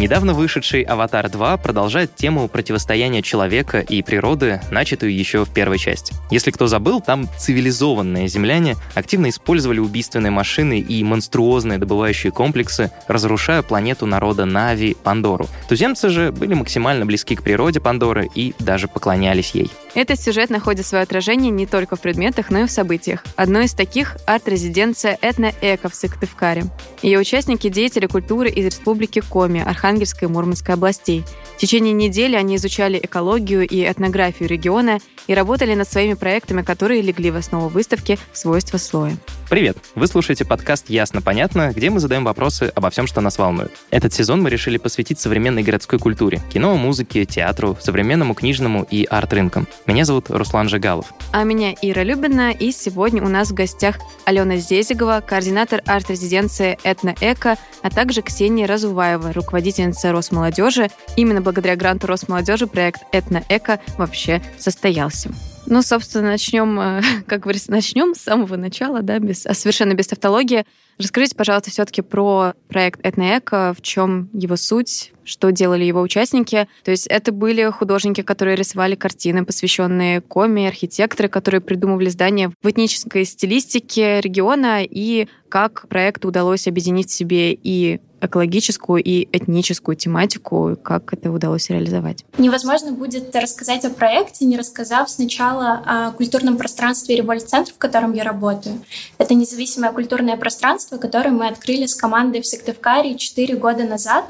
Недавно вышедший «Аватар 2» продолжает тему противостояния человека и природы, начатую еще в первой части. Если кто забыл, там цивилизованные земляне активно использовали убийственные машины и монструозные добывающие комплексы, разрушая планету народа Нави Пандору. Туземцы же были максимально близки к природе Пандоры и даже поклонялись ей. Этот сюжет находит свое отражение не только в предметах, но и в событиях. Одно из таких — арт-резиденция «Этно-эко» в Сыктывкаре. Ее участники — деятели культуры из республики Коми, Архангельской и Мурманской областей. В течение недели они изучали экологию и этнографию региона и работали над своими проектами, которые легли в основу выставки «Свойства слоя». Привет! Вы слушаете подкаст «Ясно-понятно», где мы задаем вопросы обо всем, что нас волнует. Этот сезон мы решили посвятить современной городской культуре, кино, музыке, театру, современному книжному и арт-рынкам. Меня зовут Руслан Жигалов. А меня Ира Любина, и сегодня у нас в гостях Алена Зезигова, координатор арт-резиденции «Этно-эко», а также Ксения Разуваева, руководительница Росмолодежи. Именно благодаря гранту Росмолодежи проект «Этно-эко» вообще состоялся. Ну, собственно, начнем, э, как говорится, начнем с самого начала, да, без, а совершенно без тавтологии. Расскажите, пожалуйста, все-таки про проект «Этноэко», в чем его суть, что делали его участники. То есть это были художники, которые рисовали картины, посвященные коме, архитекторы, которые придумывали здания в этнической стилистике региона, и как проекту удалось объединить в себе и экологическую и этническую тематику, как это удалось реализовать. Невозможно будет рассказать о проекте, не рассказав сначала о культурном пространстве Револьт-центр, в котором я работаю. Это независимое культурное пространство, которое мы открыли с командой в Сыктывкаре 4 года назад.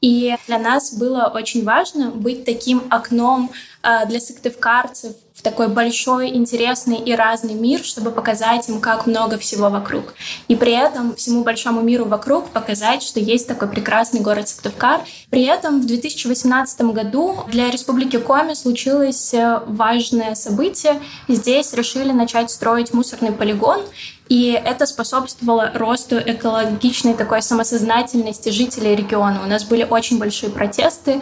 И для нас было очень важно быть таким окном э, для сыктывкарцев в такой большой, интересный и разный мир, чтобы показать им, как много всего вокруг. И при этом всему большому миру вокруг показать, что есть такой прекрасный город Сыктывкар. При этом в 2018 году для Республики Коми случилось э, важное событие. Здесь решили начать строить мусорный полигон, и это способствовало росту экологичной такой самосознательности жителей региона. У нас были очень большие протесты,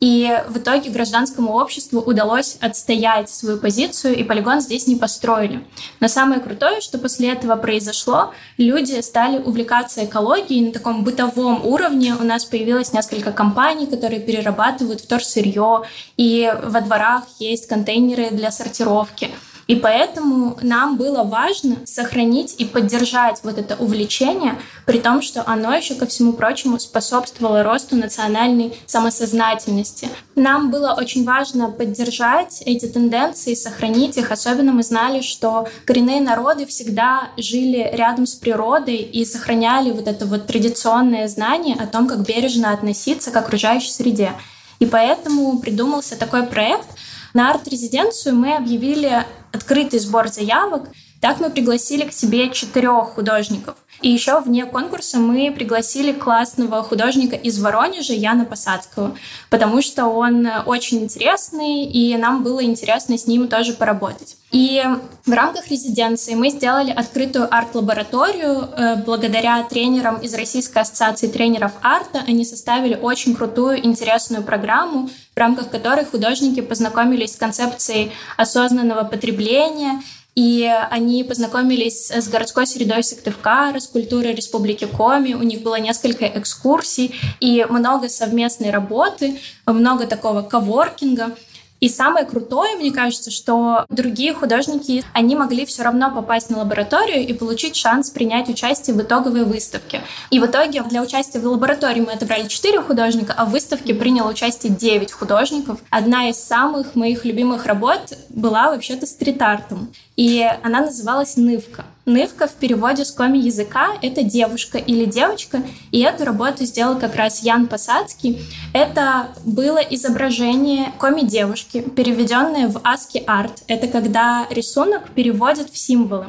и в итоге гражданскому обществу удалось отстоять свою позицию, и полигон здесь не построили. Но самое крутое, что после этого произошло, люди стали увлекаться экологией на таком бытовом уровне. У нас появилось несколько компаний, которые перерабатывают вторсырье, и во дворах есть контейнеры для сортировки. И поэтому нам было важно сохранить и поддержать вот это увлечение, при том, что оно еще ко всему прочему способствовало росту национальной самосознательности. Нам было очень важно поддержать эти тенденции, сохранить их. Особенно мы знали, что коренные народы всегда жили рядом с природой и сохраняли вот это вот традиционное знание о том, как бережно относиться к окружающей среде. И поэтому придумался такой проект. На арт-резиденцию мы объявили открытый сбор заявок. Так мы пригласили к себе четырех художников. И еще вне конкурса мы пригласили классного художника из Воронежа Яна Посадского, потому что он очень интересный, и нам было интересно с ним тоже поработать. И в рамках резиденции мы сделали открытую арт-лабораторию. Э, благодаря тренерам из Российской ассоциации тренеров арта они составили очень крутую, интересную программу, в рамках которой художники познакомились с концепцией осознанного потребления и они познакомились с городской средой Сыктывкара, с культурой Республики Коми. У них было несколько экскурсий и много совместной работы, много такого коворкинга. И самое крутое, мне кажется, что другие художники, они могли все равно попасть на лабораторию и получить шанс принять участие в итоговой выставке. И в итоге для участия в лаборатории мы отобрали 4 художника, а в выставке приняло участие 9 художников. Одна из самых моих любимых работ была вообще-то стрит-артом. И она называлась «Нывка». Нывка в переводе с коми языка — это девушка или девочка, и эту работу сделал как раз Ян Посадский. Это было изображение коми-девушки, переведенное в ASCII арт. Это когда рисунок переводят в символы.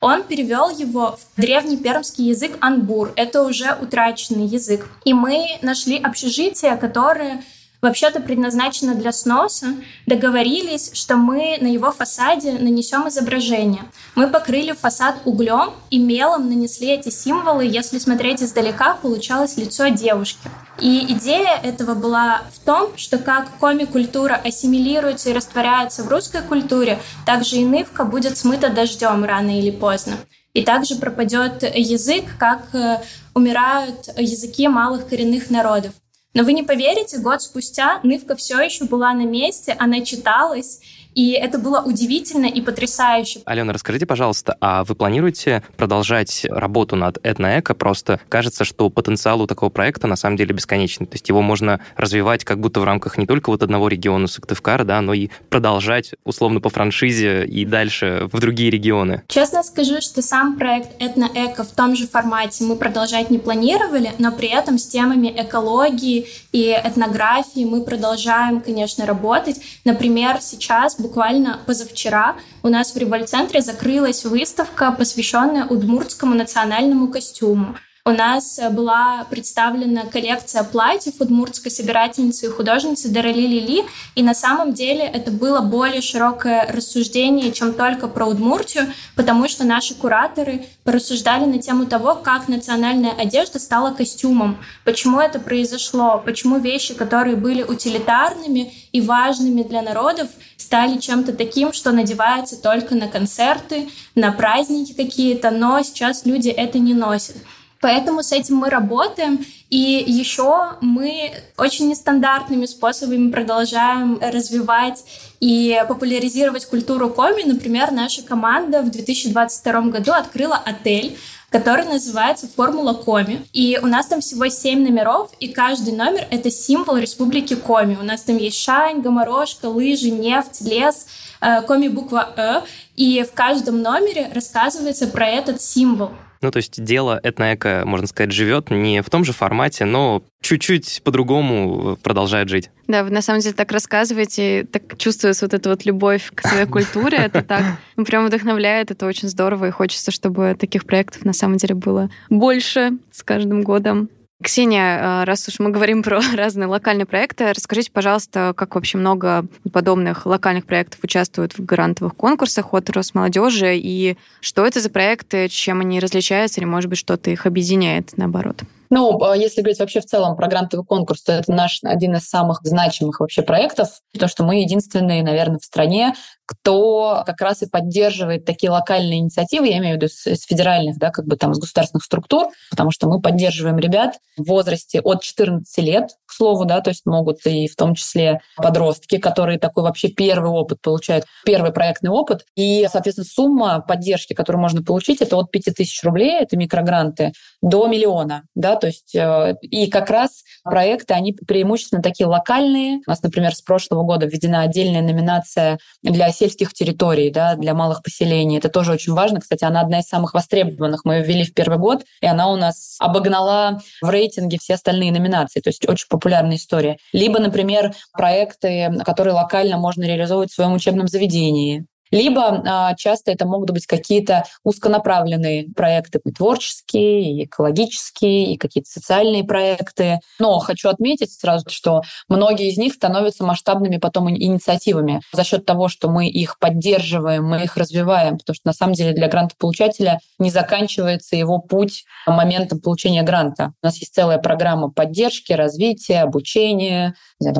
Он перевел его в древний пермский язык анбур. Это уже утраченный язык. И мы нашли общежитие, которое вообще-то предназначена для сноса, договорились, что мы на его фасаде нанесем изображение. Мы покрыли фасад углем и мелом нанесли эти символы. Если смотреть издалека, получалось лицо девушки. И идея этого была в том, что как коми-культура ассимилируется и растворяется в русской культуре, так же и нывка будет смыта дождем рано или поздно. И также пропадет язык, как э, умирают языки малых коренных народов. Но вы не поверите, год спустя Нывка все еще была на месте, она читалась, и это было удивительно и потрясающе. Алена, расскажите, пожалуйста, а вы планируете продолжать работу над этноэко? Просто кажется, что потенциал у такого проекта на самом деле бесконечный. То есть его можно развивать как будто в рамках не только вот одного региона Сыктывкара, да, но и продолжать условно по франшизе и дальше в другие регионы. Честно скажу, что сам проект этноэко в том же формате мы продолжать не планировали, но при этом с темами экологии и этнографии мы продолжаем, конечно, работать. Например, сейчас буквально позавчера у нас в Револьцентре закрылась выставка, посвященная удмуртскому национальному костюму. У нас э, была представлена коллекция платьев удмуртской собирательницы и художницы Дарали Лили, и на самом деле это было более широкое рассуждение, чем только про Удмуртию, потому что наши кураторы порассуждали на тему того, как национальная одежда стала костюмом, почему это произошло, почему вещи, которые были утилитарными и важными для народов, стали чем-то таким, что надевается только на концерты, на праздники какие-то, но сейчас люди это не носят. Поэтому с этим мы работаем. И еще мы очень нестандартными способами продолжаем развивать и популяризировать культуру коми. Например, наша команда в 2022 году открыла отель, который называется «Формула Коми». И у нас там всего семь номеров, и каждый номер — это символ Республики Коми. У нас там есть шань, гоморошка, лыжи, нефть, лес, э, Коми буква «Э». И в каждом номере рассказывается про этот символ. Ну, то есть дело этноэко, можно сказать, живет не в том же формате, но чуть-чуть по-другому продолжает жить. Да, вы на самом деле так рассказываете, так чувствуется вот эта вот любовь к своей культуре, это так ну, прям вдохновляет, это очень здорово, и хочется, чтобы таких проектов на самом деле было больше с каждым годом. Ксения, а, раз уж мы говорим про разные локальные проекты, расскажите, пожалуйста, как вообще много подобных локальных проектов участвуют в грантовых конкурсах от Росмолодежи, и что это за проекты, чем они различаются, или, может быть, что-то их объединяет, наоборот? Ну, а если говорить вообще в целом про грантовый конкурс, то это наш один из самых значимых вообще проектов, потому что мы единственные, наверное, в стране, кто как раз и поддерживает такие локальные инициативы, я имею в виду с, с федеральных, да, как бы там с государственных структур, потому что мы поддерживаем ребят в возрасте от 14 лет, к слову, да, то есть могут и в том числе подростки, которые такой вообще первый опыт получают, первый проектный опыт. И, соответственно, сумма поддержки, которую можно получить, это от 5000 рублей, это микрогранты, до миллиона, да, то есть э, и как раз проекты, они преимущественно такие локальные. У нас, например, с прошлого года введена отдельная номинация для сельских территорий, да, для малых поселений. Это тоже очень важно. Кстати, она одна из самых востребованных. Мы ее ввели в первый год, и она у нас обогнала в рейтинге все остальные номинации. То есть очень популярная история. Либо, например, проекты, которые локально можно реализовывать в своем учебном заведении. Либо а, часто это могут быть какие-то узконаправленные проекты, творческие, и экологические, и какие-то социальные проекты. Но хочу отметить сразу, что многие из них становятся масштабными потом инициативами за счет того, что мы их поддерживаем, мы их развиваем, потому что на самом деле для грантополучателя не заканчивается его путь моментом получения гранта. У нас есть целая программа поддержки, развития, обучения,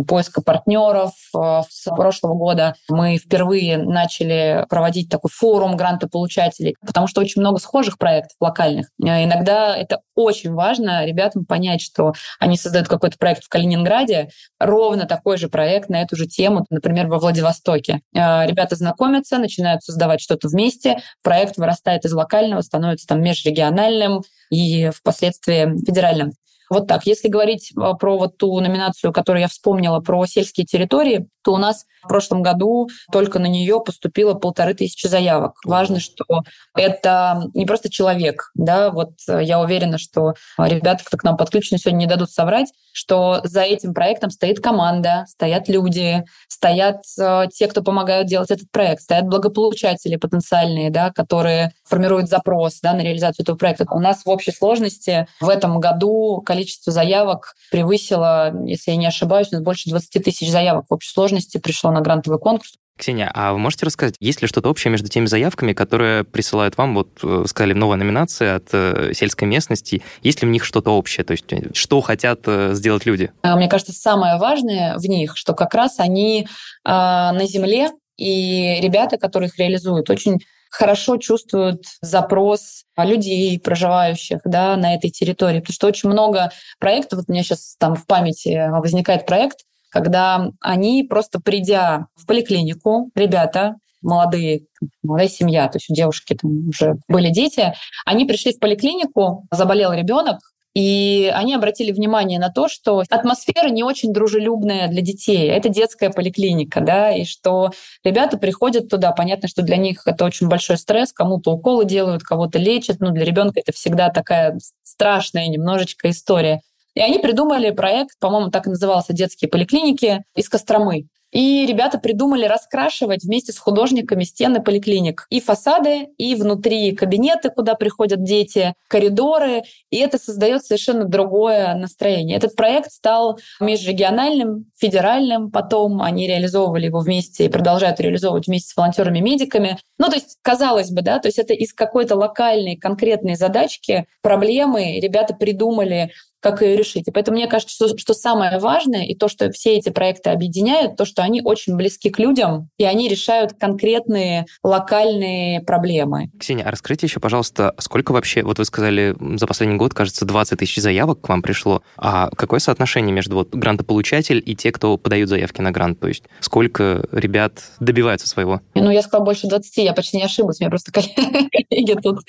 поиска партнеров. А, с прошлого года мы впервые начали проводить такой форум грантополучателей, потому что очень много схожих проектов локальных. Э, иногда это очень важно ребятам понять, что они создают какой-то проект в Калининграде, ровно такой же проект на эту же тему, например, во Владивостоке. Э, ребята знакомятся, начинают создавать что-то вместе, проект вырастает из локального, становится там межрегиональным и впоследствии федеральным. Вот так. Если говорить э, про вот ту номинацию, которую я вспомнила, про сельские территории, то у нас в прошлом году только на нее поступило полторы тысячи заявок. Важно, что это не просто человек, да, вот э, я уверена, что ребята, кто к нам подключены сегодня, не дадут соврать, что за этим проектом стоит команда, стоят люди, стоят э, те, кто помогают делать этот проект, стоят благополучатели потенциальные, да, которые формируют запрос да, на реализацию этого проекта. У нас в общей сложности в этом году количество заявок превысило, если я не ошибаюсь, у нас больше 20 тысяч заявок в общей сложности пришло на грантовый конкурс. Ксения, а вы можете рассказать, есть ли что-то общее между теми заявками, которые присылают вам, вот э, сказали, новая номинация от э, сельской местности, есть ли в них что-то общее, то есть э, что хотят сделать люди? А, мне кажется, самое важное в них, что как раз они э, на земле, и ребята, которые их реализуют, очень хорошо чувствуют запрос людей, проживающих да, на этой территории. Потому что очень много проектов, вот у меня сейчас там в памяти возникает проект, когда они просто придя в поликлинику, ребята, молодые, молодая семья, то есть у девушки там уже были дети, они пришли в поликлинику, заболел ребенок, и они обратили внимание на то, что атмосфера не очень дружелюбная для детей. Это детская поликлиника, да, и что ребята приходят туда. Понятно, что для них это очень большой стресс. Кому-то уколы делают, кого-то лечат. Но для ребенка это всегда такая страшная немножечко история. И они придумали проект, по-моему, так и назывался «Детские поликлиники» из Костромы. И ребята придумали раскрашивать вместе с художниками стены поликлиник. И фасады, и внутри кабинеты, куда приходят дети, коридоры. И это создает совершенно другое настроение. Этот проект стал межрегиональным, федеральным. Потом они реализовывали его вместе и продолжают реализовывать вместе с волонтерами-медиками. Ну, то есть, казалось бы, да, то есть это из какой-то локальной конкретной задачки, проблемы ребята придумали как ее решить. И поэтому мне кажется, что, что самое важное, и то, что все эти проекты объединяют, то, что они очень близки к людям, и они решают конкретные локальные проблемы. Ксения, а расскажите еще, пожалуйста, сколько вообще, вот вы сказали, за последний год, кажется, 20 тысяч заявок к вам пришло, а какое соотношение между вот грантополучатель и те, кто подают заявки на грант? То есть сколько ребят добиваются своего? Ну, я сказала больше 20, я почти не ошиблась, меня просто коллеги тут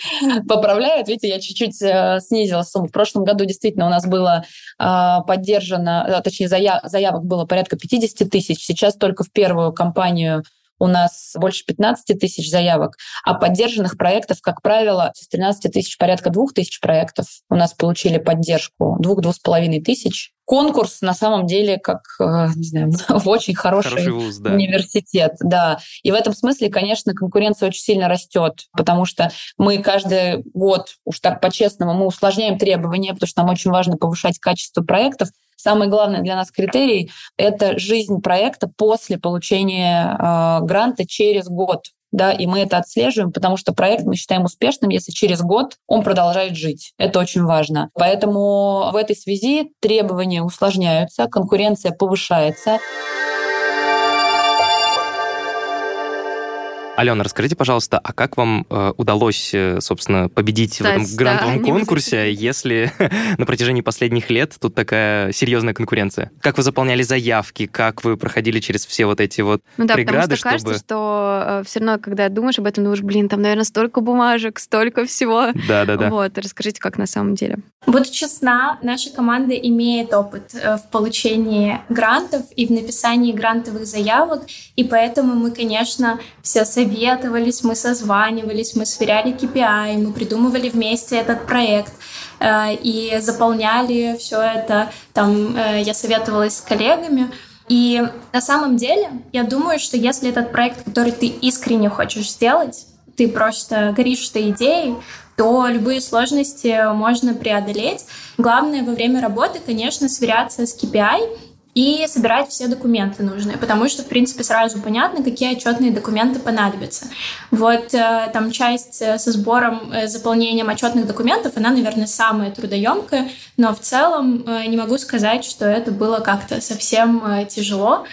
поправляют. Видите, я чуть-чуть э, снизила сумму. В прошлом году действительно у нас нас было а, поддержано, а, точнее, заявок было порядка 50 тысяч. Сейчас только в первую кампанию у нас больше 15 тысяч заявок, а поддержанных проектов, как правило, с 13 тысяч порядка 2 тысяч проектов у нас получили поддержку, 2-2,5 тысяч конкурс на самом деле как, э, не знаю, очень хороший, хороший вуз, да. университет. Да. И в этом смысле, конечно, конкуренция очень сильно растет, потому что мы каждый год, уж так по-честному, мы усложняем требования, потому что нам очень важно повышать качество проектов. Самый главный для нас критерий — это жизнь проекта после получения э, гранта через год да, и мы это отслеживаем, потому что проект мы считаем успешным, если через год он продолжает жить. Это очень важно. Поэтому в этой связи требования усложняются, конкуренция повышается. Алена, расскажите, пожалуйста, а как вам э, удалось, э, собственно, победить Стать, в этом грантовом да, конкурсе, если на протяжении последних лет тут такая серьезная конкуренция? Как вы заполняли заявки, как вы проходили через все вот эти вот ну да, преграды, потому что чтобы... кажется, что э, все равно, когда думаешь об этом, думаешь, блин, там, наверное, столько бумажек, столько всего. Да-да-да. Вот, расскажите, как на самом деле. Буду честна, наша команда имеет опыт э, в получении грантов и в написании грантовых заявок, и поэтому мы, конечно, все советовались, мы созванивались, мы сверяли KPI, мы придумывали вместе этот проект э, и заполняли все это. Там э, я советовалась с коллегами. И на самом деле, я думаю, что если этот проект, который ты искренне хочешь сделать, ты просто горишь этой идеей, то любые сложности можно преодолеть. Главное во время работы, конечно, сверяться с KPI и собирать все документы нужные, потому что, в принципе, сразу понятно, какие отчетные документы понадобятся. Вот э, там часть э, со сбором, э, заполнением отчетных документов, она, наверное, самая трудоемкая, но в целом не могу сказать, что это было как-то совсем тяжело.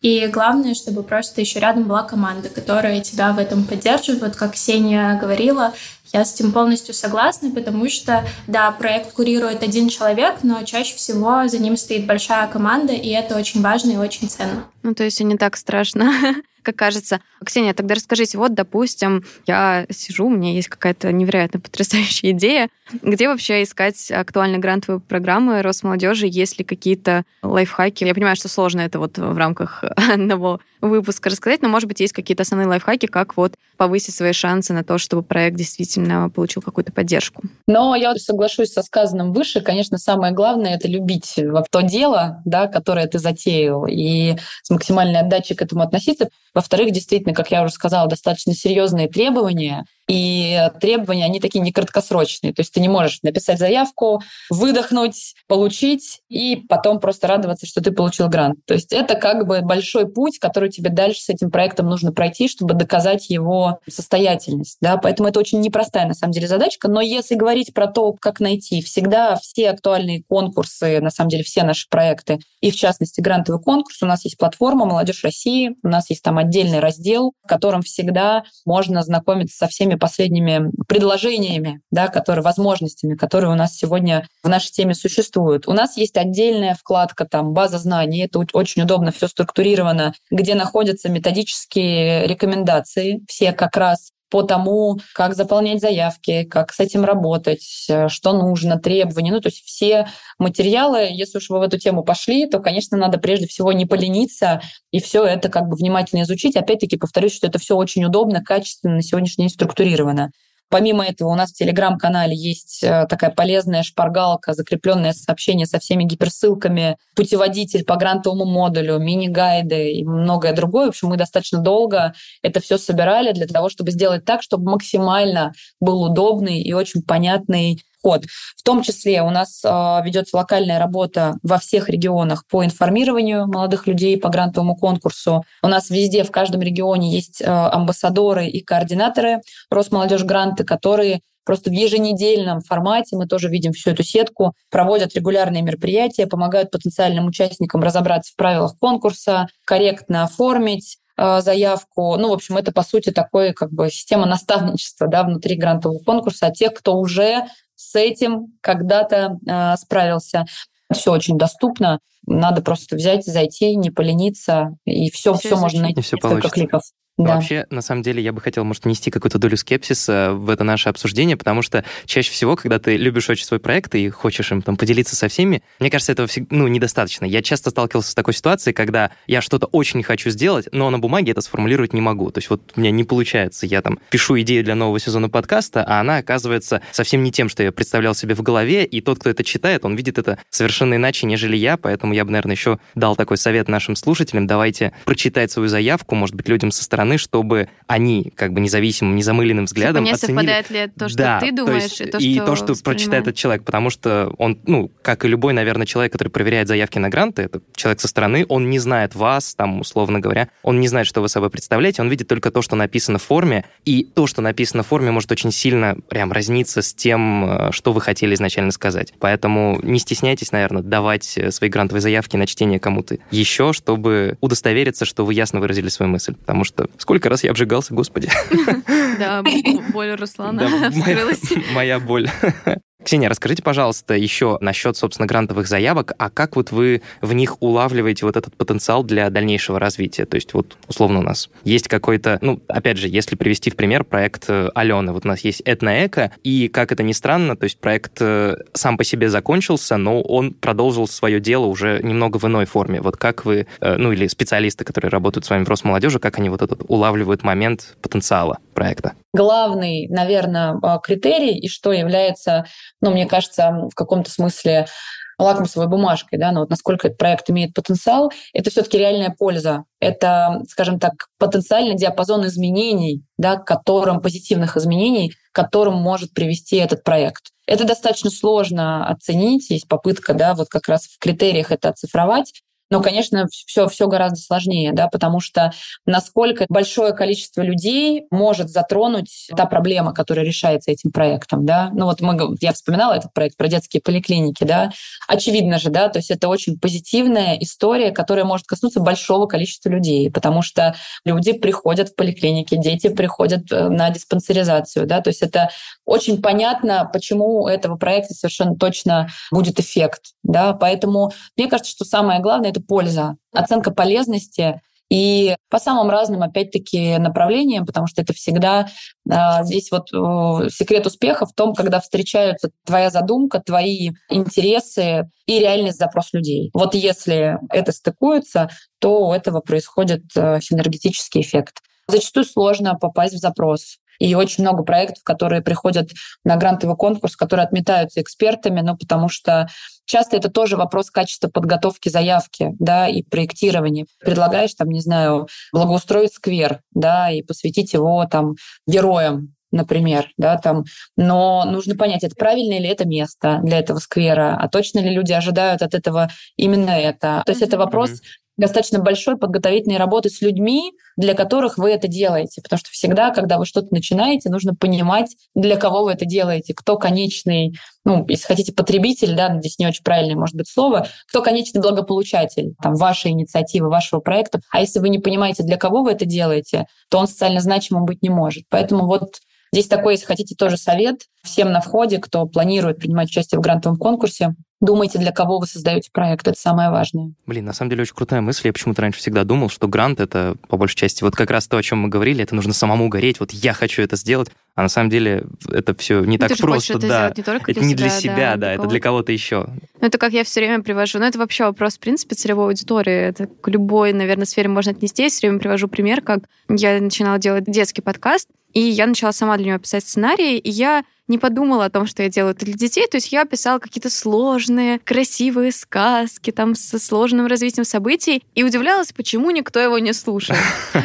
И главное, чтобы просто еще рядом была команда, которая тебя в этом поддерживает. Вот как Ксения говорила, я с этим полностью согласна, потому что, да, проект курирует один человек, но чаще всего за ним стоит большая команда, и это очень важно и очень ценно. Ну, то есть и не так страшно как кажется. Ксения, тогда расскажите, вот, допустим, я сижу, у меня есть какая-то невероятно потрясающая идея, где вообще искать актуальные грантовые программы Росмолодежи, есть ли какие-то лайфхаки? Я понимаю, что сложно это вот в рамках одного выпуска рассказать, но, может быть, есть какие-то основные лайфхаки, как вот повысить свои шансы на то, чтобы проект действительно получил какую-то поддержку. Но я соглашусь со сказанным выше. Конечно, самое главное — это любить то дело, да, которое ты затеял, и с максимальной отдачей к этому относиться. Во-вторых, действительно, как я уже сказала, достаточно серьезные требования — И требования, они такие не краткосрочные. То есть ты не можешь написать заявку, выдохнуть, получить и потом просто радоваться, что ты получил грант. То есть это как бы большой путь, который тебе дальше с этим проектом нужно пройти, чтобы доказать его состоятельность. Да? Поэтому это очень непростая на самом деле задачка. Но если говорить про то, как найти, всегда все актуальные конкурсы, на самом деле все наши проекты, и в частности грантовый конкурс, у нас есть платформа «Молодежь России», у нас есть там отдельный раздел, в котором всегда можно знакомиться со всеми последними предложениями, да, которые, возможностями, которые у нас сегодня в нашей теме существуют. У нас есть отдельная вкладка, там, база знаний, это очень удобно, все структурировано, где находятся методические рекомендации, все как раз по тому, как заполнять заявки, как с этим работать, э, что нужно, требования. Ну, то есть все материалы, если уж вы в эту тему пошли, то, конечно, надо прежде всего не полениться и все это как бы внимательно изучить. Опять-таки, повторюсь, что это все очень удобно, качественно, на сегодняшний день структурировано. Помимо этого у нас в Телеграм-канале есть э, такая полезная шпаргалка, закрепленное сообщение со всеми гиперссылками, путеводитель по грантовому модулю, мини-гайды и многое другое. В общем, мы достаточно долго это все собирали для того, чтобы сделать так, чтобы максимально был удобный и очень понятный подход. В том числе у нас а, ведется локальная работа во всех регионах по информированию молодых людей по грантовому конкурсу. У нас везде, в каждом регионе есть а, амбассадоры и координаторы Росмолодежь гранты, которые просто в еженедельном формате, мы тоже видим всю эту сетку, проводят регулярные мероприятия, помогают потенциальным участникам разобраться в правилах конкурса, корректно оформить а, заявку. Ну, в общем, это, по сути, такой как бы система наставничества да, внутри грантового конкурса от тех, кто уже с этим когда-то э, справился. Все очень доступно. Надо просто взять, зайти, не полениться, и все, все, все можно найти. Все получится. кликов. Да. Вообще, на самом деле, я бы хотел, может, нести какую-то долю скепсиса в это наше обсуждение, потому что чаще всего, когда ты любишь очень свой проект и хочешь им там поделиться со всеми, мне кажется, этого ну, недостаточно. Я часто сталкивался с такой ситуацией, когда я что-то очень хочу сделать, но на бумаге это сформулировать не могу. То есть вот у меня не получается. Я там пишу идею для нового сезона подкаста, а она оказывается совсем не тем, что я представлял себе в голове, и тот, кто это читает, он видит это совершенно иначе, нежели я, поэтому я бы, наверное, еще дал такой совет нашим слушателям. Давайте прочитать свою заявку, может быть, людям со стороны, чтобы они как бы независимым, незамыленным взглядом типа не оценили... совпадает ли то, что да, ты думаешь, то есть, и то, что И то, что прочитает этот человек, потому что он, ну, как и любой, наверное, человек, который проверяет заявки на гранты, это человек со стороны, он не знает вас, там, условно говоря, он не знает, что вы собой представляете, он видит только то, что написано в форме, и то, что написано в форме, может очень сильно прям разниться с тем, э, что вы хотели изначально сказать. Поэтому не стесняйтесь, наверное, давать э, свои грантовые заявки на чтение кому-то еще, чтобы удостовериться, что вы ясно выразили свою мысль. Потому что сколько раз я обжигался, господи. Да, боль Руслана вскрылась. Моя боль. Ксения, расскажите, пожалуйста, еще насчет, собственно, грантовых заявок, а как вот вы в них улавливаете вот этот потенциал для дальнейшего развития? То есть вот, условно, у нас есть какой-то, ну, опять же, если привести в пример проект э, Алены, вот у нас есть Этноэко, и, как это ни странно, то есть проект э, сам по себе закончился, но он продолжил свое дело уже немного в иной форме. Вот как вы, э, ну, или специалисты, которые работают с вами в Росмолодежи, как они вот этот улавливают момент потенциала проекта? Главный, наверное, критерий, и что является ну, мне кажется, в каком-то смысле лакмусовой бумажкой, да, но вот насколько этот проект имеет потенциал, это все-таки реальная польза. Это, скажем так, потенциальный диапазон изменений, да, которым, позитивных изменений, к которым может привести этот проект. Это достаточно сложно оценить, есть попытка, да, вот как раз в критериях это оцифровать. Но, конечно, все, все гораздо сложнее, да, потому что насколько большое количество людей может затронуть та проблема, которая решается этим проектом, да. Ну вот мы, я вспоминала этот проект про детские поликлиники, да. Очевидно же, да, то есть это очень позитивная история, которая может коснуться большого количества людей, потому что люди приходят в поликлиники, дети приходят э, на диспансеризацию, да, то есть это очень понятно, почему у этого проекта совершенно точно будет эффект, да, поэтому мне кажется, что самое главное — это польза, оценка полезности и по самым разным, опять-таки, направлениям, потому что это всегда э, здесь вот э, секрет успеха в том, когда встречаются твоя задумка, твои интересы и реальность запрос людей. Вот если это стыкуется, то у этого происходит э, синергетический эффект. Зачастую сложно попасть в запрос. И очень много проектов, которые приходят на грантовый конкурс, которые отметаются экспертами, ну, потому что часто это тоже вопрос качества подготовки заявки, да, и проектирования. Предлагаешь, там, не знаю, благоустроить сквер, да, и посвятить его там героям, например, да, там, но нужно понять, это правильное ли это место для этого сквера, а точно ли люди ожидают от этого именно это. То есть mm-hmm. это вопрос достаточно большой подготовительной работы с людьми, для которых вы это делаете. Потому что всегда, когда вы что-то начинаете, нужно понимать, для кого вы это делаете, кто конечный, ну, если хотите, потребитель, да, здесь не очень правильное может быть слово, кто конечный благополучатель там, вашей инициативы, вашего проекта. А если вы не понимаете, для кого вы это делаете, то он социально значимым быть не может. Поэтому вот Здесь такой, если хотите, тоже совет всем на входе, кто планирует принимать участие в грантовом конкурсе. Думайте, для кого вы создаете проект. Это самое важное. Блин, на самом деле очень крутая мысль. Я почему-то раньше всегда думал, что грант — это, по большей части, вот как раз то, о чем мы говорили, это нужно самому гореть, вот я хочу это сделать. А на самом деле это все не ну, так просто, да. Не только это для не себя, для себя, да, да это для кого-то еще. Ну, это как я все время привожу. Ну, это вообще вопрос, в принципе, целевой аудитории. Это к любой, наверное, сфере можно отнести. Я все время привожу пример, как я начинала делать детский подкаст, и я начала сама для него писать сценарий, и я не подумала о том, что я делаю это для детей. То есть я писала какие-то сложные, красивые сказки там со сложным развитием событий и удивлялась, почему никто его не слушает.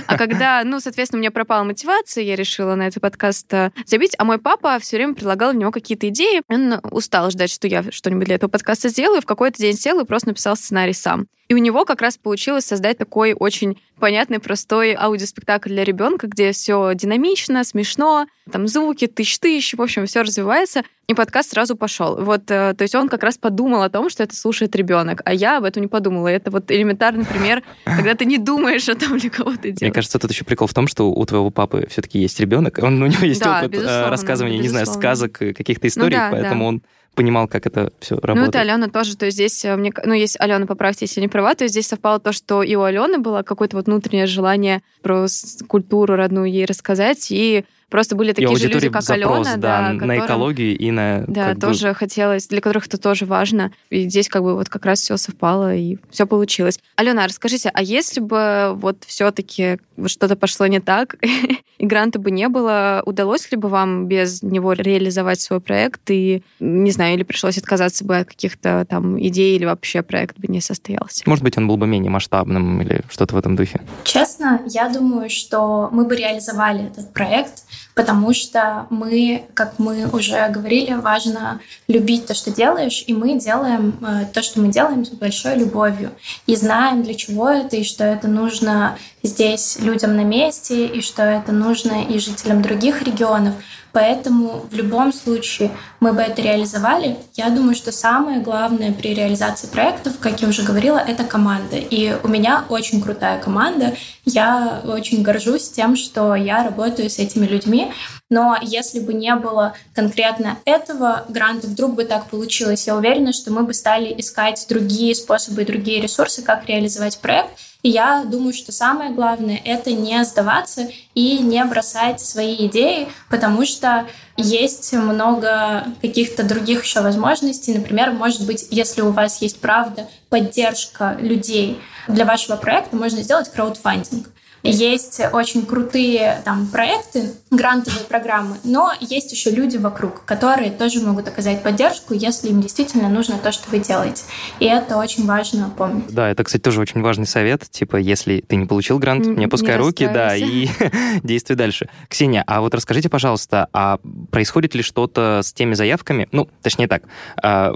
А когда, ну, соответственно, у меня пропала мотивация, я решила на этот подкаст э, забить, а мой папа все время предлагал в него какие-то идеи. Он устал ждать, что я что-нибудь для этого подкаста сделаю, в какой-то день сел и просто написал сценарий сам. И у него как раз получилось создать такой очень понятный, простой аудиоспектакль для ребенка, где все динамично, смешно, там звуки тысяч-тысяч, в общем, все развивается, и подкаст сразу пошел. Вот, э, то есть он как раз подумал о том, что это слушает ребенок, а я об этом не подумала. Это вот элементарный пример, когда ты не думаешь о том, для кого ты делаешь. Мне кажется, тут еще прикол в том, что у твоего папы все-таки есть ребенок, он, у него есть да, опыт э, рассказывания, не знаю, сказок, каких-то историй, ну, да, поэтому да. он понимал, как это все работает. Ну, это Алена тоже. То есть здесь, э, мне, ну, есть Алена, поправьте, если не права, то есть здесь совпало то, что и у Алены было какое-то вот внутреннее желание про культуру родную ей рассказать, и Просто были такие же люди, как запрос, Алена, да, да на экологию и на... Да, тоже бы... хотелось, для которых это тоже важно. И здесь как бы вот как раз все совпало, и все получилось. Алена, расскажите, а если бы вот все-таки вот что-то пошло не так, и гранта бы не было, удалось ли бы вам без него реализовать свой проект, и, не знаю, или пришлось отказаться бы от каких-то там идей, или вообще проект бы не состоялся? Может быть, он был бы менее масштабным или что-то в этом духе? Честно, я думаю, что мы бы реализовали этот проект, потому что мы, как мы уже говорили, важно любить то, что делаешь, и мы делаем э, то, что мы делаем с большой любовью, и знаем, для чего это, и что это нужно здесь людям на месте, и что это нужно и жителям других регионов. Поэтому в любом случае мы бы это реализовали. Я думаю, что самое главное при реализации проектов, как я уже говорила, это команда. И у меня очень крутая команда. Я очень горжусь тем, что я работаю с этими людьми. Но если бы не было конкретно этого гранта, вдруг бы так получилось, я уверена, что мы бы стали искать другие способы, другие ресурсы, как реализовать проект. И я думаю, что самое главное — это не сдаваться и не бросать свои идеи, потому что есть много каких-то других еще возможностей. Например, может быть, если у вас есть правда поддержка людей для вашего проекта, можно сделать краудфандинг. Есть очень крутые там проекты, грантовые программы, но есть еще люди вокруг, которые тоже могут оказать поддержку, если им действительно нужно то, что вы делаете. И это очень важно помнить. Да, это, кстати, тоже очень важный совет. Типа, если ты не получил грант, не опускай не руки, да, и действуй дальше. Ксения, а вот расскажите, пожалуйста, а происходит ли что-то с теми заявками? Ну, точнее так, а,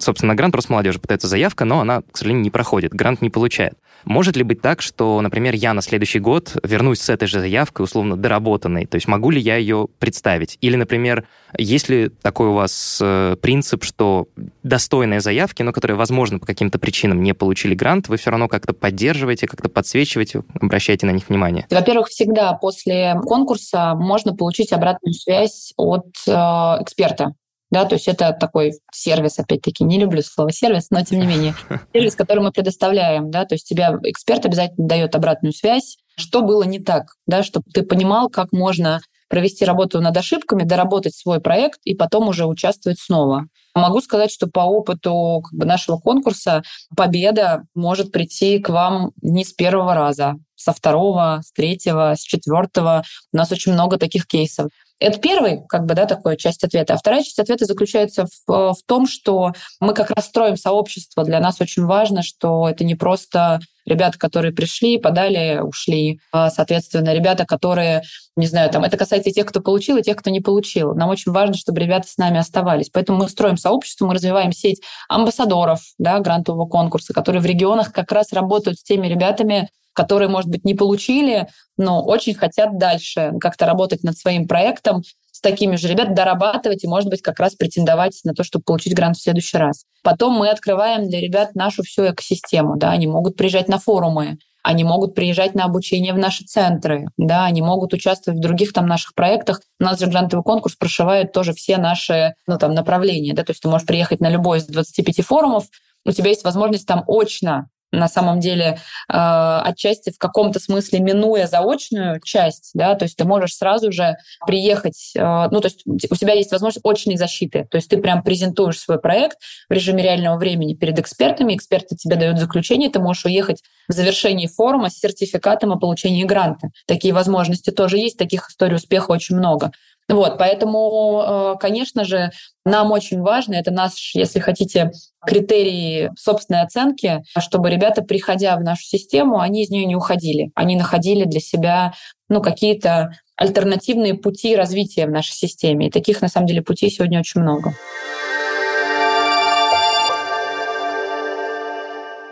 собственно, грант Росмолодежи пытается заявка, но она, к сожалению, не проходит, грант не получает. Может ли быть так, что, например, я на следующий год вернусь с этой же заявкой, условно, доработанной? То есть могу ли я ее представить? Или, например, есть ли такой у вас э, принцип, что достойные заявки, но которые, возможно, по каким-то причинам не получили грант, вы все равно как-то поддерживаете, как-то подсвечиваете, обращаете на них внимание? Во-первых, всегда после конкурса можно получить обратную связь от э, эксперта. Да, то есть это такой сервис, опять-таки, не люблю слово сервис, но тем не менее, сервис, который мы предоставляем, да, то есть тебя эксперт обязательно дает обратную связь, что было не так, да, чтобы ты понимал, как можно провести работу над ошибками, доработать свой проект и потом уже участвовать снова. Могу сказать, что по опыту как бы, нашего конкурса победа может прийти к вам не с первого раза, со второго, с третьего, с четвертого. У нас очень много таких кейсов. Это первый, как бы, да, такой часть ответа. А вторая часть ответа заключается в, в том, что мы как раз строим сообщество. Для нас очень важно, что это не просто ребята, которые пришли, подали, ушли. А, соответственно, ребята, которые, не знаю, там, это касается и тех, кто получил, и тех, кто не получил. Нам очень важно, чтобы ребята с нами оставались. Поэтому мы строим сообщество, мы развиваем сеть амбассадоров да, грантового конкурса, которые в регионах как раз работают с теми ребятами, которые, может быть, не получили, но очень хотят дальше как-то работать над своим проектом, с такими же ребят дорабатывать и, может быть, как раз претендовать на то, чтобы получить грант в следующий раз. Потом мы открываем для ребят нашу всю экосистему. Да, они могут приезжать на форумы, они могут приезжать на обучение в наши центры, да, они могут участвовать в других там наших проектах. У нас же грантовый конкурс прошивает тоже все наши ну, там, направления. Да, то есть ты можешь приехать на любой из 25 форумов, у тебя есть возможность там очно на самом деле э, отчасти в каком-то смысле минуя заочную часть, да, то есть ты можешь сразу же приехать, э, ну, то есть у тебя есть возможность очной защиты, то есть ты прям презентуешь свой проект в режиме реального времени перед экспертами, эксперты тебе дают заключение, ты можешь уехать в завершении форума с сертификатом о получении гранта. Такие возможности тоже есть, таких историй успеха очень много. Вот, поэтому, э, конечно же, нам очень важно, это наш, если хотите, критерии собственной оценки, чтобы ребята, приходя в нашу систему, они из нее не уходили. Они находили для себя ну, какие-то альтернативные пути развития в нашей системе. И таких, на самом деле, путей сегодня очень много.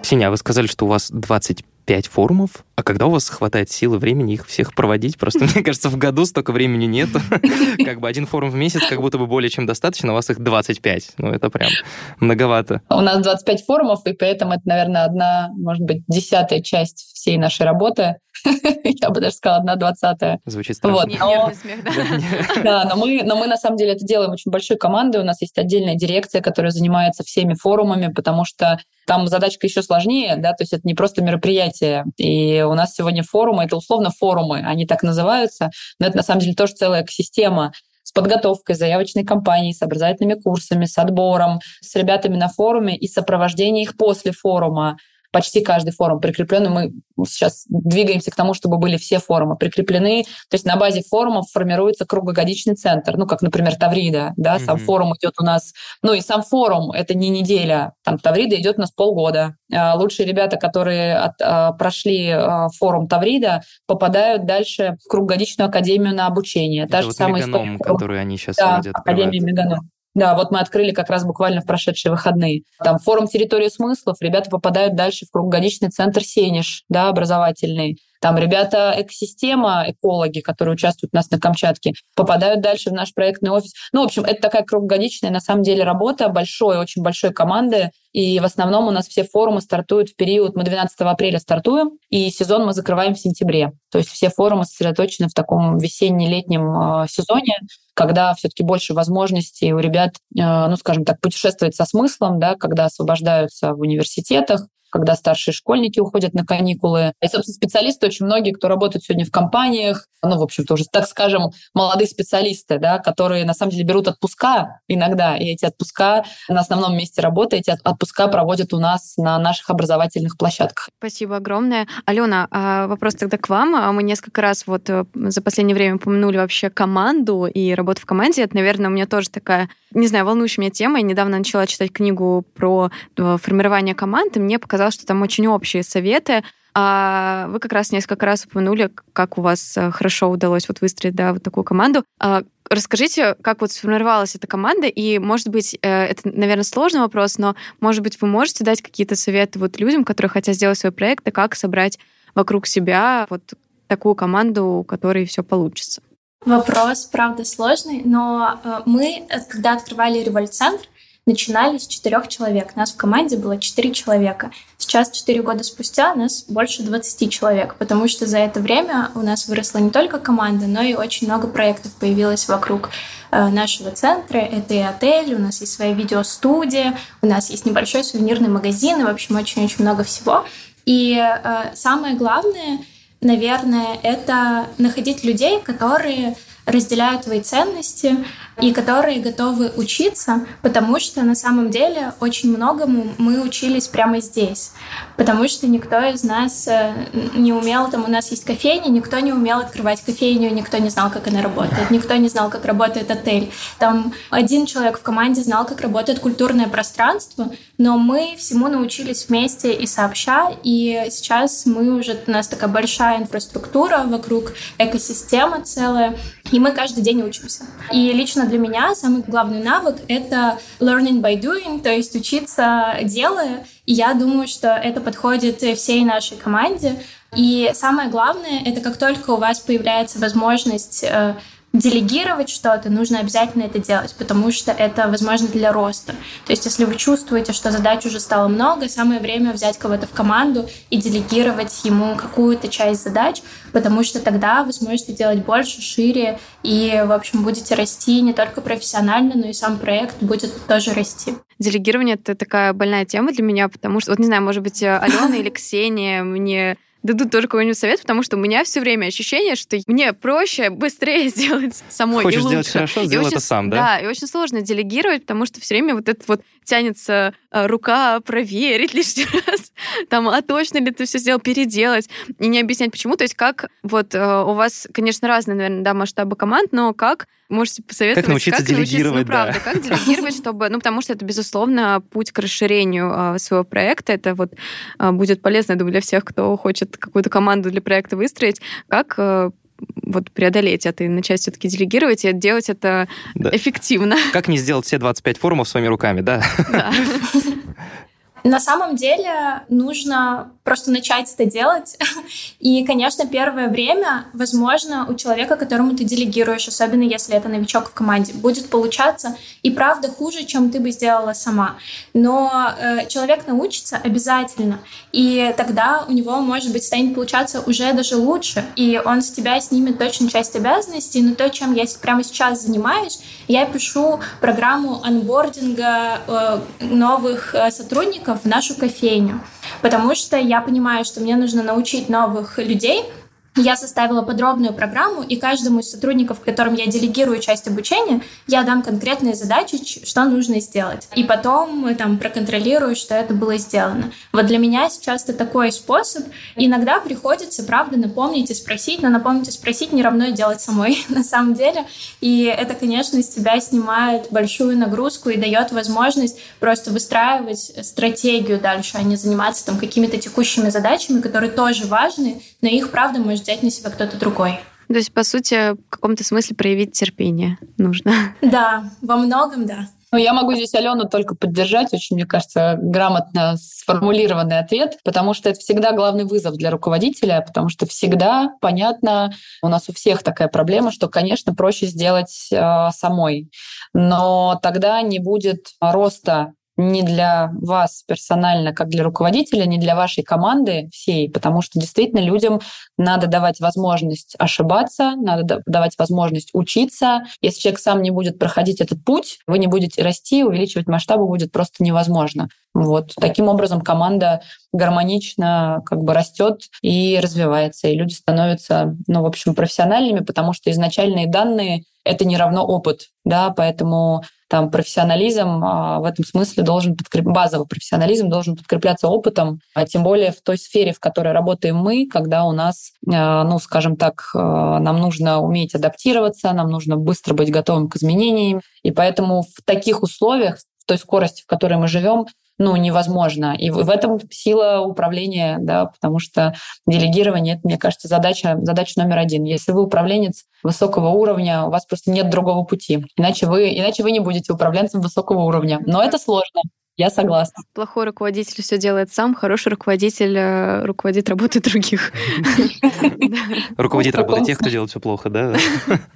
Сеня, вы сказали, что у вас 25 пять форумов, а когда у вас хватает силы, времени их всех проводить? Просто, мне кажется, в году столько времени нет. Как бы один форум в месяц как будто бы более чем достаточно, у вас их 25. Ну, это прям многовато. У нас 25 форумов, и поэтому это, наверное, одна, может быть, десятая часть всей нашей работы. Я бы даже сказала, одна двадцатая. Звучит страшно. Вот, но, да, но мы, но мы на самом деле это делаем очень большой командой. У нас есть отдельная дирекция, которая занимается всеми форумами, потому что там задачка еще сложнее, да, то есть это не просто мероприятие. И у нас сегодня форумы, это условно форумы, они так называются, но это на самом деле тоже целая экосистема с подготовкой заявочной кампании, с образовательными курсами, с отбором, с ребятами на форуме и сопровождение их после форума почти каждый форум прикреплен, мы сейчас двигаемся к тому, чтобы были все форумы прикреплены. То есть на базе форумов формируется круглогодичный центр, ну, как, например, Таврида, да, сам mm-hmm. форум идет у нас, ну, и сам форум — это не неделя, там Таврида идет у нас полгода. А лучшие ребята, которые от, а, прошли а, форум Таврида, попадают дальше в круглогодичную академию на обучение. Это Та вот же самая Меганом, история. которую они сейчас да, вводят. Академия Меганом. Да, вот мы открыли как раз буквально в прошедшие выходные. Там форум территории смыслов, ребята попадают дальше в круглогодичный центр Сенеж, да, образовательный. Там ребята экосистема, экологи, которые участвуют у нас на Камчатке, попадают дальше в наш проектный офис. Ну, в общем, это такая круглогодичная, на самом деле, работа большой, очень большой команды. И в основном у нас все форумы стартуют в период, мы 12 апреля стартуем, и сезон мы закрываем в сентябре. То есть все форумы сосредоточены в таком весенне-летнем э, сезоне, когда все-таки больше возможностей у ребят, э, ну, скажем так, путешествовать со смыслом, да, когда освобождаются в университетах, когда старшие школьники уходят на каникулы. И, собственно, специалисты очень многие, кто работает сегодня в компаниях, ну, в общем-то, уже, так скажем, молодые специалисты, да, которые, на самом деле, берут отпуска иногда, и эти отпуска на основном месте работы, эти отпуска проводят у нас на наших образовательных площадках. Спасибо огромное. Алена, а вопрос тогда к вам. А мы несколько раз вот э, за последнее время упомянули вообще команду и работу в команде. Это, наверное, у меня тоже такая, не знаю, волнующая меня тема. Я недавно начала читать книгу про э, формирование команд, и мне показалось, сказал, что там очень общие советы. А вы как раз несколько раз упомянули, как у вас э, хорошо удалось вот выстроить да, вот такую команду. А расскажите, как вот сформировалась эта команда, и, может быть, э, это, наверное, сложный вопрос, но, может быть, вы можете дать какие-то советы вот людям, которые хотят сделать свой проект, и как собрать вокруг себя вот такую команду, у которой все получится? Вопрос, правда, сложный, но э, мы, когда открывали револьт-центр, начинали с четырех человек. Нас в команде было четыре человека. Сейчас, четыре года спустя, нас больше 20 человек, потому что за это время у нас выросла не только команда, но и очень много проектов появилось вокруг э, нашего центра. Это и отель, у нас есть своя видеостудия, у нас есть небольшой сувенирный магазин, и, в общем, очень-очень много всего. И э, самое главное, наверное, это находить людей, которые разделяют твои ценности и которые готовы учиться, потому что на самом деле очень многому мы учились прямо здесь, потому что никто из нас э, не умел, там у нас есть кофейня, никто не умел открывать кофейню, никто не знал, как она работает, никто не знал, как работает отель. Там один человек в команде знал, как работает культурное пространство, но мы всему научились вместе и сообща, и сейчас мы уже, у нас такая большая инфраструктура вокруг, экосистема целая, и мы каждый день учимся. И лично для меня самый главный навык — это learning by doing, то есть учиться делая. И я думаю, что это подходит всей нашей команде. И самое главное — это как только у вас появляется возможность э, делегировать что-то, нужно обязательно это делать, потому что это возможно для роста. То есть, если вы чувствуете, что задач уже стало много, самое время взять кого-то в команду и делегировать ему какую-то часть задач, потому что тогда вы сможете делать больше, шире, и, в общем, будете расти не только профессионально, но и сам проект будет тоже расти. Делегирование — это такая больная тема для меня, потому что, вот не знаю, может быть, Алена или Ксения мне дадут тоже какой-нибудь совет, потому что у меня все время ощущение, что мне проще, быстрее сделать самой Хочешь и лучше. сделать хорошо, сделай это сам, да? Да, и очень сложно делегировать, потому что все время вот это вот тянется э, рука проверить лишний раз, там, а точно ли ты все сделал, переделать, и не объяснять почему. То есть как вот э, у вас, конечно, разные, наверное, да, масштабы команд, но как можете посоветовать, как научиться как делегировать, научиться, ну, да. правда, как делегировать, чтобы, ну, потому что это, безусловно, путь к расширению э, своего проекта, это вот будет полезно, я думаю, для всех, кто хочет какую-то команду для проекта выстроить, как вот преодолеть это и начать все-таки делегировать и делать это Да. эффективно. Как не сделать все 25 форумов своими руками, да? Да. На самом деле нужно просто начать это делать. И, конечно, первое время, возможно, у человека, которому ты делегируешь, особенно если это новичок в команде, будет получаться и правда хуже, чем ты бы сделала сама. Но э, человек научится обязательно, и тогда у него, может быть, станет получаться уже даже лучше, и он с тебя снимет точно часть обязанностей, но то, чем я прямо сейчас занимаюсь, я пишу программу анбординга э, новых э, в нашу кофейню, потому что я понимаю, что мне нужно научить новых людей я составила подробную программу, и каждому из сотрудников, которым я делегирую часть обучения, я дам конкретные задачи, что нужно сделать. И потом там проконтролирую, что это было сделано. Вот для меня сейчас это такой способ. Иногда приходится, правда, напомнить и спросить, но напомнить и спросить не равно и делать самой, на самом деле. И это, конечно, с тебя снимает большую нагрузку и дает возможность просто выстраивать стратегию дальше, а не заниматься там какими-то текущими задачами, которые тоже важны, но их, правда, может взять на себя кто-то другой. То есть, по сути, в каком-то смысле проявить терпение нужно. Да, во многом да. Ну, я могу здесь Алену только поддержать. Очень, мне кажется, грамотно сформулированный ответ, потому что это всегда главный вызов для руководителя, потому что всегда понятно, у нас у всех такая проблема, что, конечно, проще сделать э, самой, но тогда не будет роста не для вас персонально, как для руководителя, не для вашей команды всей, потому что действительно людям надо давать возможность ошибаться, надо давать возможность учиться. Если человек сам не будет проходить этот путь, вы не будете расти, увеличивать масштабы будет просто невозможно. Вот таким образом команда гармонично как бы растет и развивается, и люди становятся, ну, в общем, профессиональными, потому что изначальные данные это не равно опыт, да, поэтому там профессионализм а, в этом смысле должен подкреп... базовый профессионализм должен подкрепляться опытом, а тем более в той сфере, в которой работаем мы, когда у нас, а, ну, скажем так, а, нам нужно уметь адаптироваться, нам нужно быстро быть готовым к изменениям, и поэтому в таких условиях, в той скорости, в которой мы живем, ну, невозможно. И в этом сила управления, да, потому что делегирование, это, мне кажется, задача, задача номер один. Если вы управленец высокого уровня, у вас просто нет другого пути. Иначе вы, иначе вы не будете управленцем высокого уровня. Но это сложно. Я согласна. Плохой руководитель все делает сам, хороший руководитель э, руководит работой других. Руководит работой тех, кто делает все плохо, да?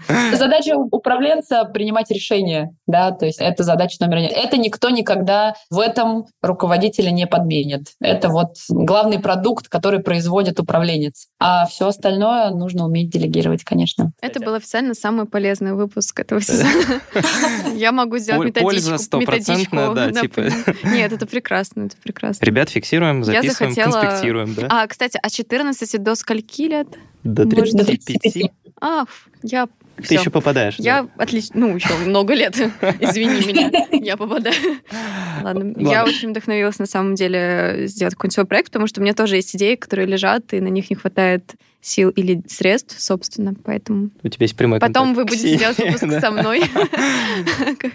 Задача управленца принимать решения, да, то есть это задача номер один. Это никто никогда в этом руководителя не подменит. Это вот главный продукт, который производит управленец. А все остальное нужно уметь делегировать, конечно. Это был официально самый полезный выпуск этого сезона. Я могу сделать Польза стопроцентная, да, типа. Нет, это прекрасно, это прекрасно. Ребят, фиксируем, записываем, захотела... конспектируем, да? А, кстати, от 14 до скольки лет? До 35. А, я Ты еще попадаешь. Я отлично, ну, еще много лет. Извини меня, я попадаю. Ладно. Я очень вдохновилась, на самом деле, сделать какой-нибудь свой проект, потому что у меня тоже есть идеи, которые лежат, и на них не хватает сил или средств, собственно, поэтому... У тебя есть прямой Потом вы будете делать выпуск со мной,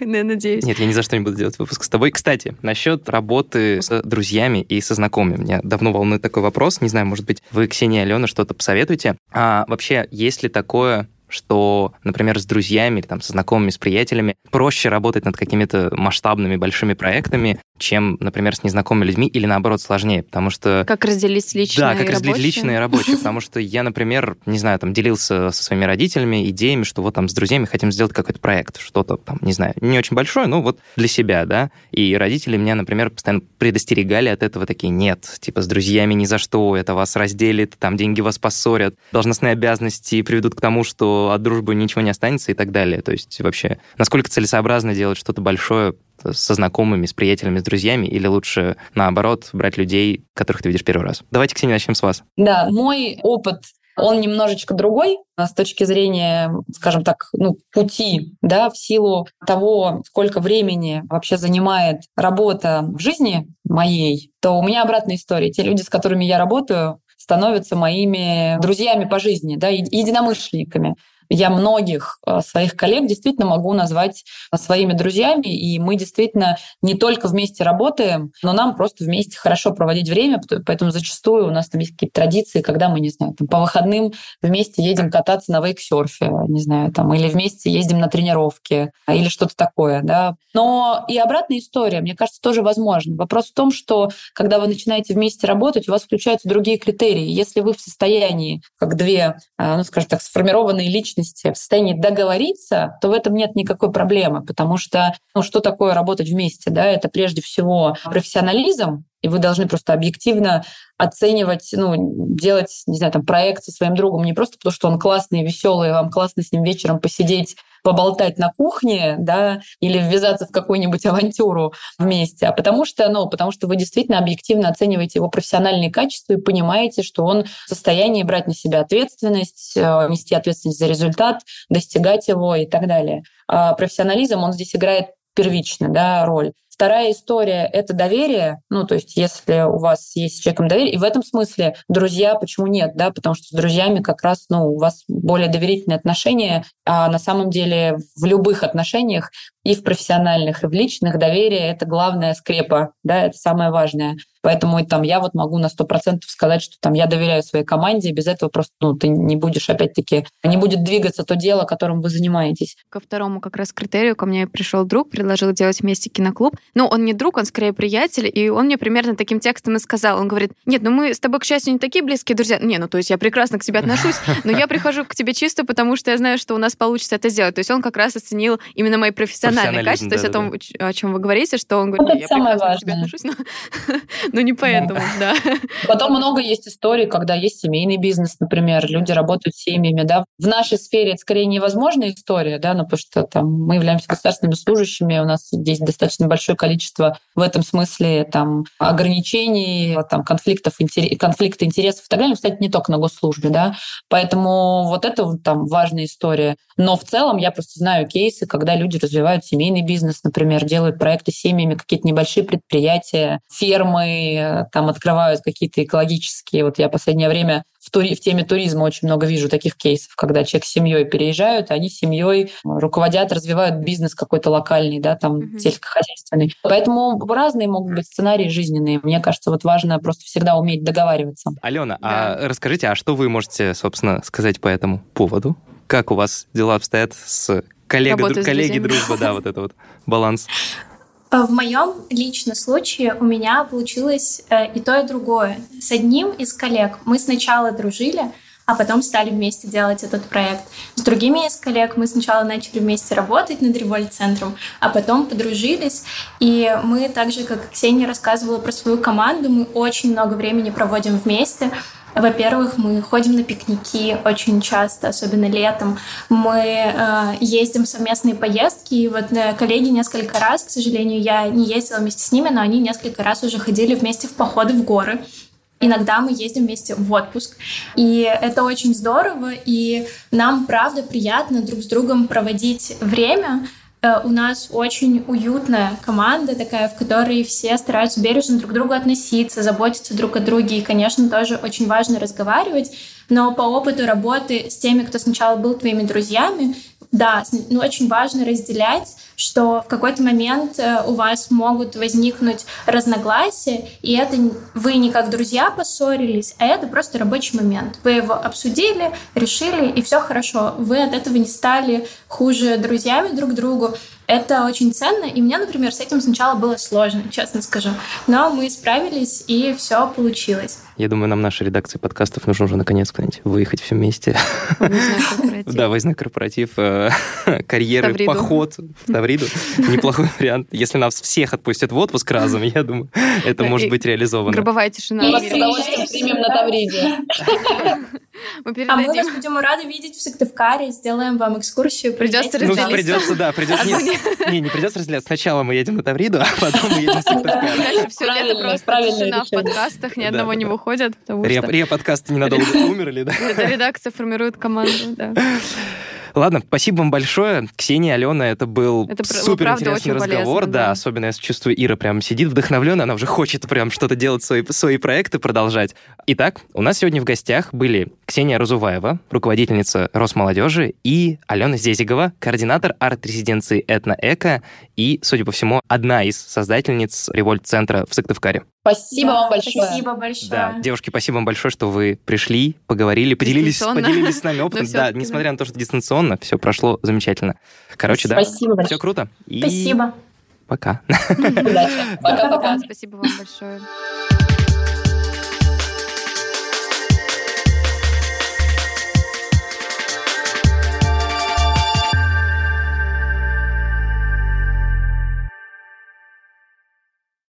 надеюсь. Нет, я ни за что не буду делать выпуск с тобой. Кстати, насчет работы с друзьями и со знакомыми. Меня давно волнует такой вопрос. Не знаю, может быть, вы, Ксения Алена, что-то посоветуете. А вообще, есть ли такое что, например, с друзьями или там со знакомыми, с приятелями проще работать над какими-то масштабными большими проектами, чем, например, с незнакомыми людьми, или наоборот сложнее, потому что... Как разделить личное Да, как и разделить рабочее? личное и рабочее, потому что я, например, не знаю, там делился со своими родителями идеями, что вот там с друзьями хотим сделать какой-то проект, что-то там, не знаю, не очень большое, но вот для себя, да, и родители меня, например, постоянно предостерегали от этого, такие, нет, типа с друзьями ни за что, это вас разделит, там деньги вас поссорят, должностные обязанности приведут к тому, что от дружбы ничего не останется и так далее. То есть вообще, насколько целесообразно делать что-то большое со знакомыми, с приятелями, с друзьями, или лучше, наоборот, брать людей, которых ты видишь первый раз? Давайте, Ксения, начнем с вас. Да, мой опыт он немножечко другой а, с точки зрения, скажем так, ну, пути, да, в силу того, сколько времени вообще занимает работа в жизни моей, то у меня обратная история. Те люди, с которыми я работаю, становятся моими друзьями по жизни, да, единомышленниками я многих э, своих коллег действительно могу назвать э, своими друзьями, и мы действительно не только вместе работаем, но нам просто вместе хорошо проводить время, поэтому зачастую у нас там есть какие-то традиции, когда мы, не знаю, там, по выходным вместе едем кататься на вейксерфе, не знаю, там, или вместе ездим на тренировки, или что-то такое, да. Но и обратная история, мне кажется, тоже возможно. Вопрос в том, что когда вы начинаете вместе работать, у вас включаются другие критерии. Если вы в состоянии, как две, э, ну, скажем так, сформированные личности, личности в состоянии договориться, то в этом нет никакой проблемы, потому что ну, что такое работать вместе? Да? Это прежде всего профессионализм, и вы должны просто объективно оценивать, ну, делать, не знаю, там, проект со своим другом не просто потому, что он классный, веселый, вам классно с ним вечером посидеть, поболтать на кухне, да, или ввязаться в какую-нибудь авантюру вместе, а потому что, ну, потому что вы действительно объективно оцениваете его профессиональные качества и понимаете, что он в состоянии брать на себя ответственность, э, нести ответственность за результат, достигать его и так далее. А профессионализм, он здесь играет первично, да, роль. Вторая история — это доверие. Ну, то есть если у вас есть с человеком доверие, и в этом смысле друзья, почему нет, да, потому что с друзьями как раз, ну, у вас более доверительные отношения, а на самом деле в любых отношениях и в профессиональных, и в личных доверие — это главная скрепа, да, это самое важное. Поэтому там я вот могу на сто процентов сказать, что там я доверяю своей команде, и без этого просто ну, ты не будешь, опять-таки, не будет двигаться то дело, которым вы занимаетесь. Ко второму как раз критерию ко мне пришел друг, предложил делать вместе киноклуб. Ну, он не друг, он скорее приятель, и он мне примерно таким текстом и сказал. Он говорит, нет, ну мы с тобой, к счастью, не такие близкие друзья. Не, ну то есть я прекрасно к тебе отношусь, но я прихожу к тебе чисто, потому что я знаю, что у нас получится это сделать. То есть он как раз оценил именно мои профессиональные качества, то есть о том, о чем вы говорите, что он говорит, вот я прекрасно к тебе отношусь, но, но не поэтому, да. Потом много есть историй, когда есть семейный бизнес, например, люди работают с семьями, да. В нашей сфере это скорее невозможная история, да, ну, потому что там мы являемся государственными служащими, у нас здесь достаточно большое количество в этом смысле там ограничений, там конфликтов, конфликта интересов и так далее. Кстати, не только на госслужбе, да. Поэтому вот это там важная история. Но в целом я просто знаю кейсы, когда люди развивают семейный бизнес, например, делают проекты с семьями, какие-то небольшие предприятия, фермы, там открывают какие-то экологические. Вот я последнее время в, тури, в теме туризма очень много вижу таких кейсов, когда человек с семьей переезжают, они с семьей руководят, развивают бизнес какой-то локальный, да, там mm-hmm. сельскохозяйственный. Поэтому разные могут быть сценарии жизненные. Мне кажется, вот важно просто всегда уметь договариваться. Алена, да. а расскажите, а что вы можете, собственно, сказать по этому поводу? Как у вас дела обстоят с коллега, дру, коллеги, дружба, да, вот это вот баланс? В моем личном случае у меня получилось э, и то, и другое. С одним из коллег мы сначала дружили, а потом стали вместе делать этот проект. С другими из коллег мы сначала начали вместе работать над револьт-центром, а потом подружились. И мы, так же, как Ксения рассказывала про свою команду, мы очень много времени проводим вместе. Во-первых, мы ходим на пикники очень часто, особенно летом. Мы э, ездим в совместные поездки. И вот э, коллеги несколько раз, к сожалению, я не ездила вместе с ними, но они несколько раз уже ходили вместе в походы в горы. Иногда мы ездим вместе в отпуск. И это очень здорово, и нам, правда, приятно друг с другом проводить время. Э, у нас очень уютная команда такая, в которой все стараются бережно друг к другу относиться, заботиться друг о друге. И, конечно, тоже очень важно разговаривать. Но по опыту работы с теми, кто сначала был твоими друзьями, да, ну, очень важно разделять, что в какой-то момент э, у вас могут возникнуть разногласия, и это вы не как друзья поссорились, а это просто рабочий момент. Вы его обсудили, решили, и все хорошо. Вы от этого не стали хуже друзьями друг другу. Это очень ценно, и мне, например, с этим сначала было сложно, честно скажу. Но мы справились, и все получилось. Я думаю, нам нашей редакции подкастов нужно уже наконец куда-нибудь выехать все вместе. Да, выездной корпоратив, э, карьеры, поход в Тавриду. Неплохой вариант. Если нас всех отпустят в отпуск разом, я думаю, это может быть реализовано. Гробовая тишина. Мы вас с удовольствием примем на Тавриде. А мы вас будем рады видеть в Сыктывкаре, сделаем вам экскурсию. Придется разделиться. Ну, придется, да, придется. Не, не придется разделять. Сначала мы едем на Тавриду, а потом мы едем в Сыктывкар. Все лето просто тишина в подкастах, ни одного не выходит. Ре-подкасты ненадолго умерли, да? Редакция формирует команду, да. Ладно, спасибо вам большое. Ксения, Алена, это был это супер интересный разговор. Полезно, да. да, особенно я чувствую, Ира прям сидит вдохновленная, она уже хочет прям что-то делать, свои, свои проекты продолжать. Итак, у нас сегодня в гостях были Ксения Разуваева, руководительница Росмолодежи, и Алена Зезигова, координатор арт-резиденции «Этно-эко» и, судя по всему, одна из создательниц револьт-центра в Сыктывкаре. Спасибо да, вам большое. Спасибо большое. Да, девушки, спасибо вам большое, что вы пришли, поговорили, поделились, поделились с нами опытом. Да, несмотря на то, что дистанционно, все прошло замечательно. Короче, да, все круто. Спасибо. Пока. Удачи. Пока-пока. Спасибо вам большое.